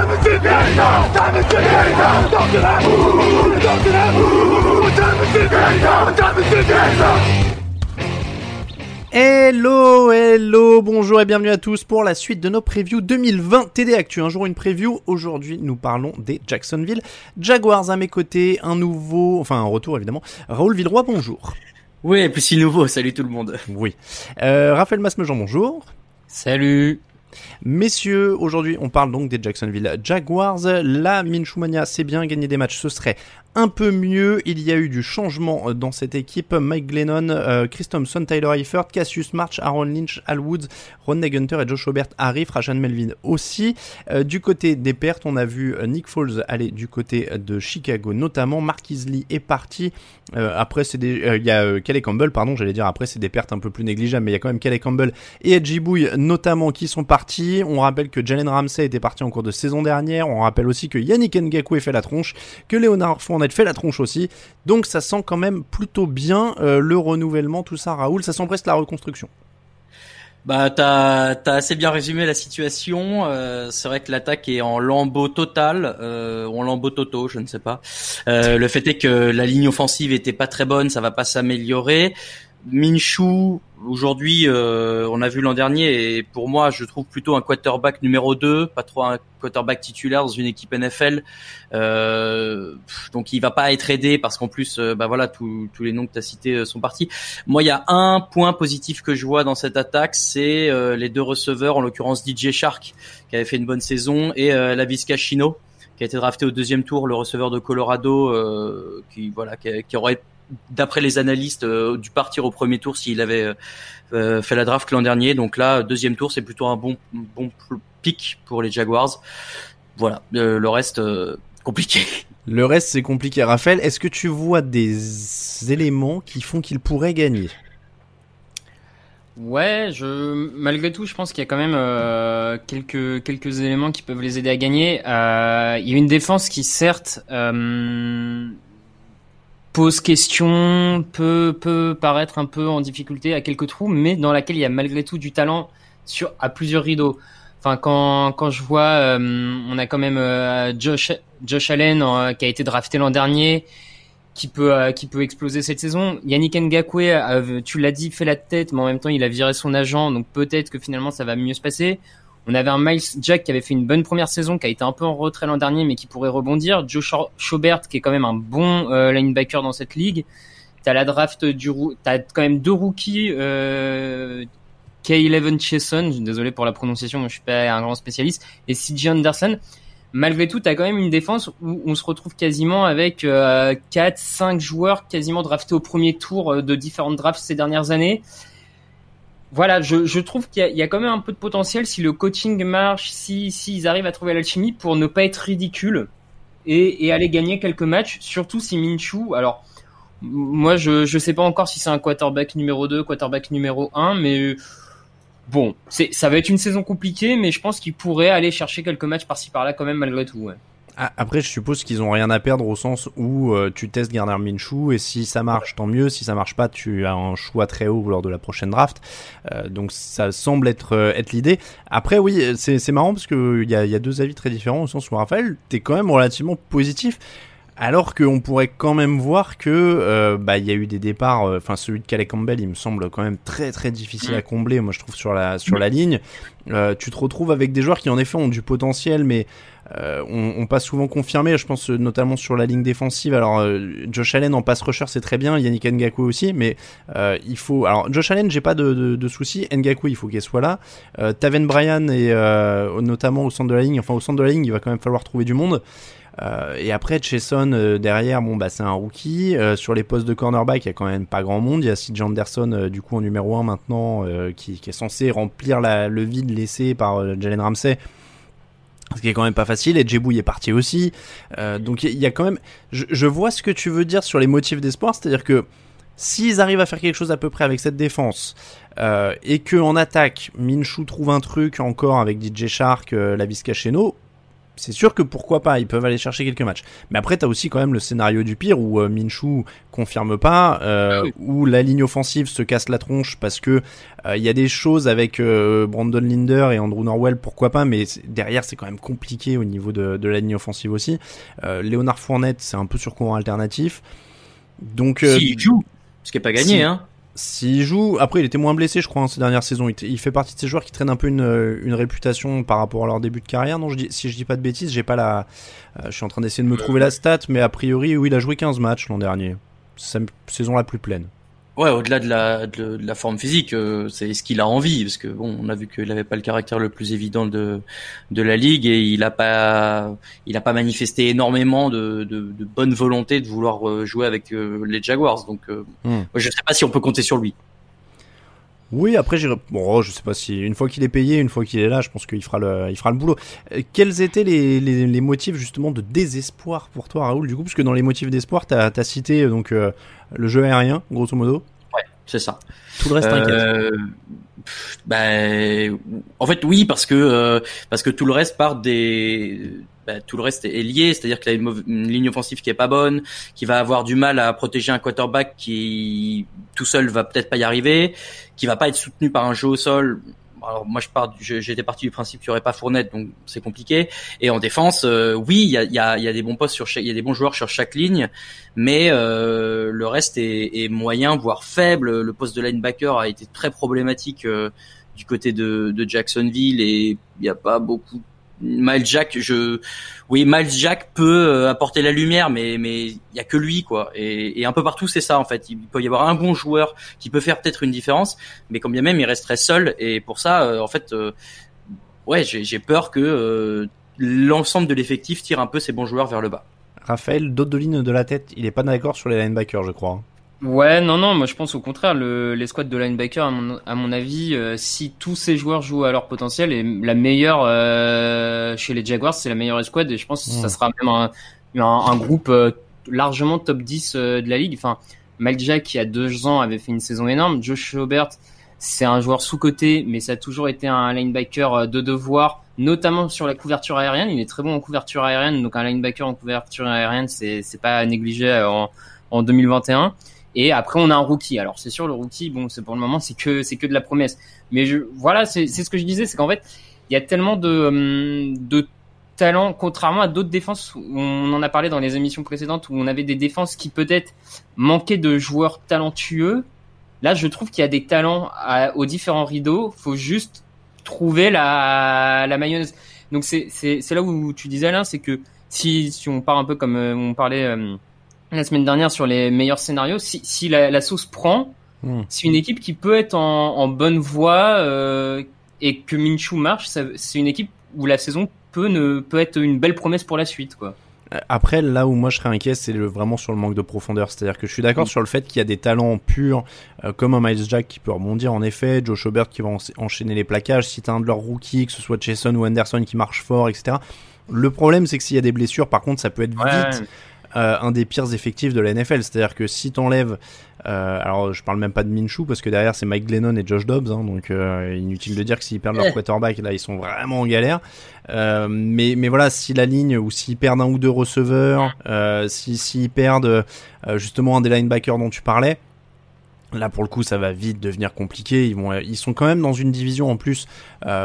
Time is? Time is time is time is? Hello, hello, bonjour et bienvenue à tous pour la suite de nos previews 2020 TD Actu. Un jour une preview, aujourd'hui nous parlons des Jacksonville Jaguars à mes côtés, un nouveau, enfin un retour évidemment. Raoul Villeroy, bonjour. Oui, et puis si nouveau, salut tout le monde. Oui. Euh, Raphaël Masmejean, bonjour. Salut. Messieurs, aujourd'hui on parle donc des Jacksonville Jaguars. La Minchumania, c'est bien gagner des matchs, ce serait un peu mieux. Il y a eu du changement dans cette équipe. Mike Glennon, euh, Chris Thompson, Tyler Eifert, Cassius March, Aaron Lynch, Al Woods, Ronnie Gunter et Josh Robert arrivent. Rashan Melvin aussi. Euh, du côté des pertes, on a vu euh, Nick Foles aller du côté de Chicago notamment. Mark Lee est parti. Euh, après, c'est des, euh, il y a euh, Kelly Campbell, pardon, j'allais dire après, c'est des pertes un peu plus négligeables, mais il y a quand même Kelly Campbell et Edgy Bouy notamment qui sont partis. On rappelle que Jalen Ramsey était parti en cours de saison dernière. On rappelle aussi que Yannick Ngakwe fait la tronche, que Leonard Fournette fait la tronche aussi. Donc ça sent quand même plutôt bien le renouvellement, tout ça, Raoul. Ça sent presque la reconstruction. Bah t'as as assez bien résumé la situation. Euh, c'est vrai que l'attaque est en lambeau total, euh, ou en lambeau toto, je ne sais pas. Euh, le fait est que la ligne offensive était pas très bonne, ça va pas s'améliorer. Minshu, aujourd'hui, euh, on a vu l'an dernier, et pour moi, je trouve plutôt un quarterback numéro 2, pas trop un quarterback titulaire dans une équipe NFL. Euh, donc, il va pas être aidé parce qu'en plus, euh, bah voilà, tous les noms que tu as cités euh, sont partis. Moi, il y a un point positif que je vois dans cette attaque, c'est euh, les deux receveurs, en l'occurrence DJ Shark, qui avait fait une bonne saison, et Lavisca Chino, qui a été drafté au deuxième tour, le receveur de Colorado, qui voilà, qui aurait d'après les analystes, euh, dû partir au premier tour s'il avait euh, fait la draft l'an dernier. Donc là, deuxième tour, c'est plutôt un bon bon pic pour les Jaguars. Voilà, euh, le reste compliqué. Le reste c'est compliqué. Raphaël, est-ce que tu vois des éléments qui font qu'ils pourraient gagner? Ouais, je malgré tout, je pense qu'il y a quand même euh, quelques quelques éléments qui peuvent les aider à gagner. Euh, il y a une défense qui certes euh, pose question, peut, peut paraître un peu en difficulté à quelques trous, mais dans laquelle il y a malgré tout du talent sur à plusieurs rideaux. Enfin, quand, quand je vois, euh, on a quand même euh, Josh, Josh Allen euh, qui a été drafté l'an dernier, qui peut, qui peut exploser cette saison. Yannick Ngakwe, tu l'as dit, fait la tête, mais en même temps, il a viré son agent, donc peut-être que finalement, ça va mieux se passer. On avait un Miles Jack qui avait fait une bonne première saison, qui a été un peu en retrait l'an dernier, mais qui pourrait rebondir. Joe Schobert, qui est quand même un bon euh, linebacker dans cette ligue. T'as la draft du, t'as quand même deux rookies, euh, K11 Chesson, désolé pour la prononciation, je suis pas un grand spécialiste, et CJ Anderson. Malgré tout, t'as quand même une défense où on se retrouve quasiment avec euh, 4, 5 joueurs quasiment draftés au premier tour euh, de différentes drafts ces dernières années voilà, je, trouve qu'il y, a quand même un peu de potentiel si le coaching marche, si s'ils arrivent à trouver l'alchimie pour ne pas être ridicule et, aller gagner quelques matchs, surtout si Minshew, alors moi je je sais pas encore si c'est un quarterback numéro 2, quarterback numéro 1, mais bon, ça va être une saison compliquée, mais je pense qu'il pourrait aller chercher quelques matchs par-ci par-là quand même malgré tout. Ah, après, je suppose qu'ils ont rien à perdre au sens où euh, tu testes Gardner Minshew et si ça marche, tant mieux. Si ça marche pas, tu as un choix très haut lors de la prochaine draft. Euh, donc ça semble être euh, être l'idée. Après, oui, c'est marrant parce que il y y a, deux avis très différents au sens où Raphaël, t'es quand même relativement positif. Alors qu'on pourrait quand même voir que euh, bah il y a eu des départs, euh, enfin celui de Calais Campbell, il me semble quand même très très difficile à combler. Moi je trouve sur la sur la ligne, euh, tu te retrouves avec des joueurs qui en effet ont du potentiel, mais euh, on, on, passe souvent confirmé. Je pense notamment sur la ligne défensive. Alors Josh Allen en pass rusher c'est très bien, Yannick Ngaku aussi, mais il faut. Alors Josh Allen j'ai pas de, de, de soucis, Ngaku il faut qu'il soit là. Taven Bryan et notamment au centre de la ligne, enfin au centre de la ligne il va quand même falloir trouver du monde. Euh, et après, Chesson euh, derrière, bon bah c'est un rookie. Euh, sur les postes de cornerback, il y a quand même pas grand monde. Il y a CJ Anderson du coup en numéro 1 maintenant, qui, est censé remplir le vide laissé par Jalen Ramsey. Ce qui est quand même pas facile, et Jebouy est parti aussi. donc il y, a quand même... Je, vois ce que tu veux dire sur les motifs d'espoir, c'est-à-dire que s'ils arrivent à faire quelque chose à peu près avec cette défense, et que en attaque, Minshu trouve un truc encore avec DJ Shark, euh, la Vizcacheno, c'est sûr que pourquoi pas, ils peuvent aller chercher quelques matchs. Mais après, t'as aussi quand même le scénario du pire où euh, Minshu confirme pas, euh, ah où la ligne offensive se casse la tronche parce que euh, il y a des choses avec euh, Brandon Linder et Andrew Norwell, pourquoi pas, mais derrière c'est quand même compliqué au niveau de, de la ligne offensive aussi. Léonard Fournette, c'est un peu sur courant alternatif. Donc, si joue, ce qui est pas gagné, hein. S'il joue, après il était moins blessé, je crois, en ces dernières saisons. Il, fait partie de ces joueurs qui traînent un peu une, une réputation par rapport à leur début de carrière. Non, je dis, si je dis pas de bêtises, j'ai pas la. Euh, je suis en train d'essayer de me trouver la stat, mais a priori, oui, il a joué 15 matchs l'an dernier. C'est saison la plus pleine. Ouais, au-delà de la, de, la forme physique, euh, c'est ce qu'il a envie, parce que bon, on a vu qu'il n'avait pas le caractère le plus évident de de la ligue et il a pas il a pas manifesté énormément de, de, de bonne volonté de vouloir euh, jouer avec euh, les Jaguars. Donc, hmm. je sais pas si on peut compter sur lui. Oui, après, j'irai. Bon, oh, je sais pas si une fois qu'il est payé, une fois qu'il est là, je pense qu'il fera le, il fera le boulot. quels étaient les, les, les, motifs justement de désespoir pour toi, Raoul Du coup, parce que dans les motifs d'espoir, t'as as cité donc le jeu aérien, grosso modo. Ouais, c'est ça. Tout le reste euh, ben, en fait, oui, parce que euh, parce que tout le reste part des ben, tout le reste est lié, c'est-à-dire qu'il a une, une, ligne offensive qui est pas bonne, qui va avoir du mal à protéger un quarterback qui tout seul va peut-être pas y arriver, qui va pas être soutenu par un jeu au sol alors moi je pars, j'étais parti du principe qu'il n'y aurait pas Fournette, donc c'est compliqué. Et en défense, euh, oui, il y a, y, a, y a, des bons postes sur il y a des bons joueurs sur chaque ligne, mais euh, le reste est, est, moyen, voire faible. Le poste de linebacker a été très problématique euh, du côté de, de Jacksonville et il n'y a pas beaucoup Miles Jack, je, oui, Miles Jack peut euh, apporter la lumière, mais mais il y a que lui quoi. Et, et un peu partout c'est ça en fait. Il peut y avoir un bon joueur qui peut faire peut-être une différence, mais quand bien même il resterait seul. Et pour ça, euh, en fait, euh, ouais, j'ai peur que l'ensemble de l'effectif tire un peu ces bons joueurs vers le bas. Raphaël, d'autres de la tête, il est pas d'accord sur les linebackers, je crois. Ouais, non, non, moi je pense au contraire, le, les squads de linebacker, à mon, à mon avis, euh, si tous ces joueurs jouent à leur potentiel, et la meilleure euh, chez les Jaguars, c'est la meilleure squad, et je pense que ça sera même un, un, groupe euh, largement top 10 de la ligue. Enfin, Mike Jack, qui a deux ans, avait fait une saison énorme. Josh Robert, c'est un joueur sous-coté, mais ça a toujours été un linebacker de devoir, notamment sur la couverture aérienne. Il est très bon en couverture aérienne, donc un linebacker en couverture aérienne, c'est pas négligé en, en 2021. Et après, on a un rookie. Alors, c'est sûr, le rookie, bon, c'est pour le moment, c'est que c'est que de la promesse. Mais je, voilà, c'est ce que je disais, c'est qu'en fait, il y a tellement de hum, de talent, contrairement à d'autres défenses. On en a parlé dans les émissions précédentes où on avait des défenses qui peut-être manquaient de joueurs talentueux. Là, je trouve qu'il y a des talents aux différents rideaux. Faut juste trouver la la mayonnaise. Donc c'est là où tu disais Alain, c'est que si si on part un peu comme euh, on parlait. La semaine dernière sur les meilleurs scénarios. Si, si la, la, sauce prend, hmm. c'est une équipe qui peut être en, en bonne voie euh, et que Minshew marche, c'est une équipe où la saison peut, ne, peut être une belle promesse pour la suite. quoi. Après, là où moi je serais inquiet, c'est vraiment sur le manque de profondeur. C'est-à-dire que je suis d'accord hmm. sur le fait qu'il y a des talents purs, euh, comme un Miles Jack qui peut rebondir en effet, Joe Schobert qui va enchaîner les plaquages, si t'as un de leurs rookies, que ce soit Jason ou Anderson qui marche fort, etc. Le problème, c'est que s'il y a des blessures, par contre, ça peut être vite euh, un des pires effectifs de la NFL. C'est-à-dire que si t'enlèves, euh, alors je parle même pas de Minshew parce que derrière c'est Mike Glennon et Josh Dobbs, hein, donc euh, inutile de dire que s'ils perdent leur quarterback, là ils sont vraiment en galère. Euh, mais mais voilà, si la ligne ou s'ils perdent un ou deux receveurs, si s'ils perdent justement un des linebackers dont tu parlais. Là pour le coup ça va vite devenir compliqué. Ils vont, ils sont quand même dans une division en plus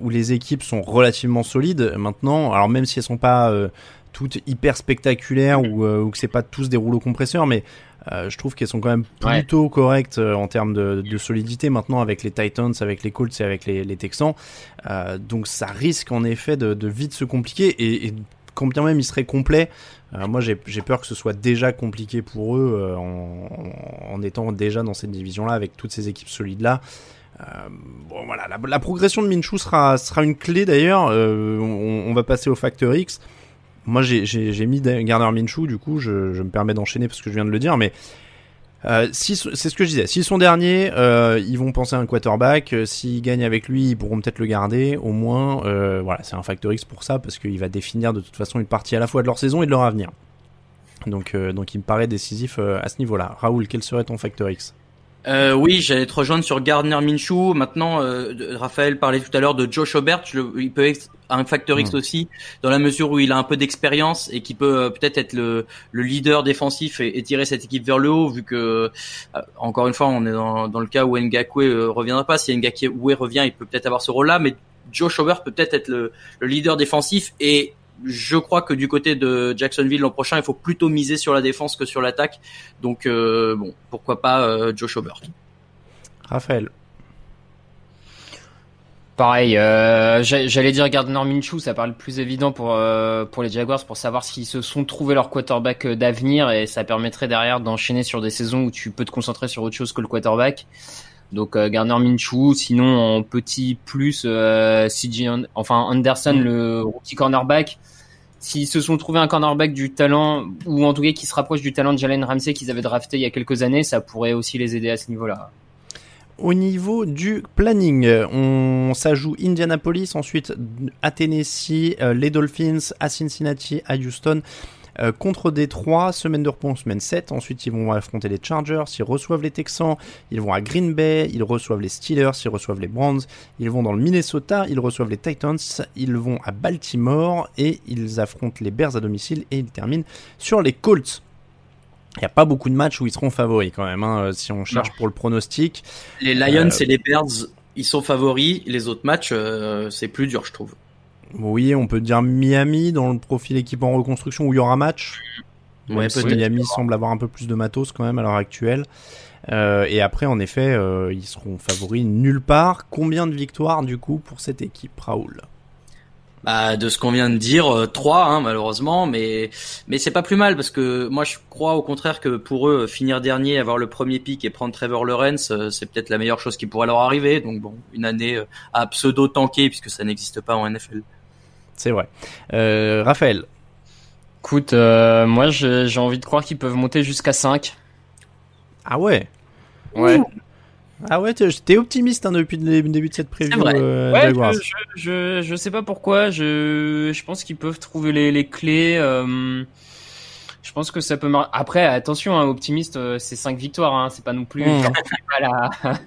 où les équipes sont relativement solides maintenant. Alors même si elles sont pas toutes hyper spectaculaires ou, euh, ou que c'est pas tous des rouleaux compresseurs, mais euh, je trouve qu'elles sont quand même plutôt correctes euh, en termes de, de, solidité maintenant avec les Titans, avec les Colts et avec les, les Texans. Euh, donc ça risque en effet de, de vite se compliquer et, et, quand bien même il serait complet, moi j'ai peur que ce soit déjà compliqué pour eux en, en, étant déjà dans cette division-là avec toutes ces équipes solides-là. Bon voilà, la, la, progression de Minshew sera, sera une clé d'ailleurs. On, on, va passer au facteur X. Moi j'ai mis Garner Minshew, du coup je, me permets d'enchaîner parce que je viens de le dire, mais euh, si, c'est ce que je disais. S'ils sont derniers, euh, ils vont penser à un quarterback. Euh, s'ils gagnent avec lui, ils pourront peut-être le garder. Au moins, voilà, c'est un facteur X pour ça parce qu'il va définir de toute façon une partie à la fois de leur saison et de leur avenir. Donc, donc il me paraît décisif à ce niveau-là. Raoul, quel serait ton facteur X? Euh, oui, j'allais te rejoindre sur Gardner Minshew. Maintenant, euh, Raphaël parlait tout à l'heure de Josh Obert. Le, il peut être un facteur X mmh. aussi, dans la mesure où il a un peu d'expérience et qui peut euh, peut-être être le, le, leader défensif et, et, tirer cette équipe vers le haut, vu que, euh, encore une fois, on est dans, dans le cas où Ngakwe euh, reviendra pas. Si Ngakwe revient, il peut peut-être avoir ce rôle-là, mais Josh Obert peut peut-être être le, le leader défensif et je crois que du côté de Jacksonville l'an prochain, il faut plutôt miser sur la défense que sur l'attaque. Donc euh, bon, pourquoi pas euh, Josh Obert. Raphaël. Pareil, euh, j'allais dire Gardner Minshew, ça paraît le plus évident pour euh, pour les Jaguars pour savoir s'ils se sont trouvés leur quarterback d'avenir et ça permettrait derrière d'enchaîner sur des saisons où tu peux te concentrer sur autre chose que le quarterback. Donc euh, Garner Minshew, sinon en petit plus euh, CJ, enfin Anderson mm. le rookie cornerback. S'ils se sont trouvés un cornerback du talent ou en tout cas qui se rapproche du talent de Jalen Ramsey qu'ils avaient drafté il y a quelques années, ça pourrait aussi les aider à ce niveau-là. Au niveau du planning, on s'ajoute Indianapolis, ensuite à Tennessee, euh, les Dolphins, à Cincinnati, à Houston, euh, contre Détroit, semaine de repos semaine 7. Ensuite, ils vont affronter les Chargers, ils reçoivent les Texans, ils vont à Green Bay, ils reçoivent les Steelers, ils reçoivent les Browns, ils vont dans le Minnesota, ils reçoivent les Titans, ils vont à Baltimore et ils affrontent les Bears à domicile et ils terminent sur les Colts. Il n'y a pas beaucoup de matchs où ils seront favoris quand même, hein, si on cherche non. pour le pronostic. Les Lions euh... et les Bears, ils sont favoris. Les autres matchs, euh, c'est plus dur, je trouve. Oui, on peut dire Miami dans le profil équipe en reconstruction où il y aura match. Ouais, si Miami semble avoir un peu plus de matos quand même à l'heure actuelle. Euh, et après, en effet, euh, ils seront favoris nulle part. Combien de victoires du coup pour cette équipe, Raoul? Bah, de ce qu'on vient de dire, euh, trois hein, malheureusement, mais mais c'est pas plus mal parce que moi je crois au contraire que pour eux finir dernier, avoir le premier pic et prendre Trevor Lawrence, c'est peut-être la meilleure chose qui pourrait leur arriver. Donc bon, une année à pseudo tanker puisque ça n'existe pas en NFL. C'est vrai. Euh, Raphaël. Écoute, euh, moi j'ai envie de croire qu'ils peuvent monter jusqu'à 5. Ah ouais. Ouais. Ouh. Ah ouais, t'es optimiste hein, depuis le début de cette preview. Euh, ouais, je, je, je, sais pas pourquoi. Je, je pense qu'ils peuvent trouver les, les clés. Euh, je pense que ça peut. Mar... Après, attention, hein, optimiste, c'est 5 victoires. Hein, c'est pas non plus. Mmh. Pas la...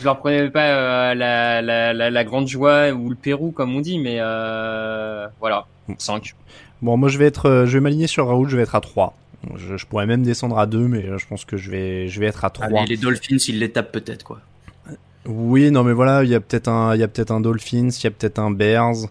je leur prenais pas euh, la, la, la, la, grande joie ou le Pérou, comme on dit, mais euh, voilà, 5. Bon, moi je vais être, je vais m'aligner sur Raoul. Je vais être à 3. Je, je, pourrais même descendre à 2, mais je pense que je vais, je vais être à 3. Allez, les Dolphins, ils les tapent peut-être, quoi. Oui, non, mais voilà, il y a peut-être un, il y a peut-être un Dolphins, il y a peut-être un Bears.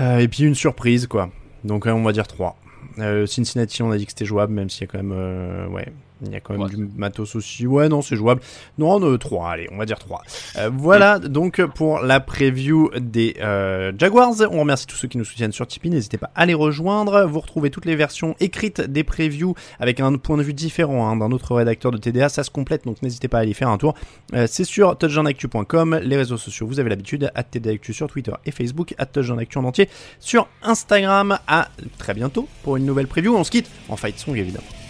Euh, et puis une surprise, quoi. Donc, on va dire 3. Euh, Cincinnati, on a dit que c'était jouable, même s'il y a quand même, euh, ouais, il y a quand même ouais. du matos aussi. Ouais, non, c'est jouable. Non, euh, 3, allez, on va dire 3. Euh, voilà donc pour la preview des euh, Jaguars. On remercie tous ceux qui nous soutiennent sur Tipeee. N'hésitez pas à les rejoindre. Vous retrouvez toutes les versions écrites des previews avec un point de vue différent hein, d'un autre rédacteur de TDA. Ça se complète, donc n'hésitez pas à aller faire un tour. Euh, c'est sur touchdownactu.com. Les réseaux sociaux, vous avez l'habitude. À TDActu sur Twitter et Facebook. À touchdownactu en entier sur Instagram. À très bientôt pour une nouvelle preview. On se quitte en fight song évidemment.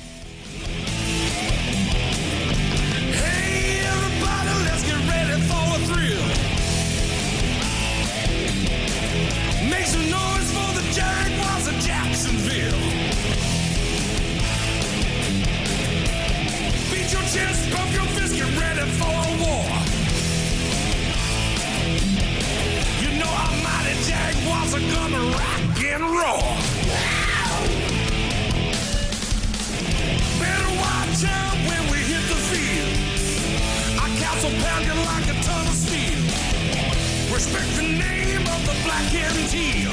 Respect the name of the black and teal.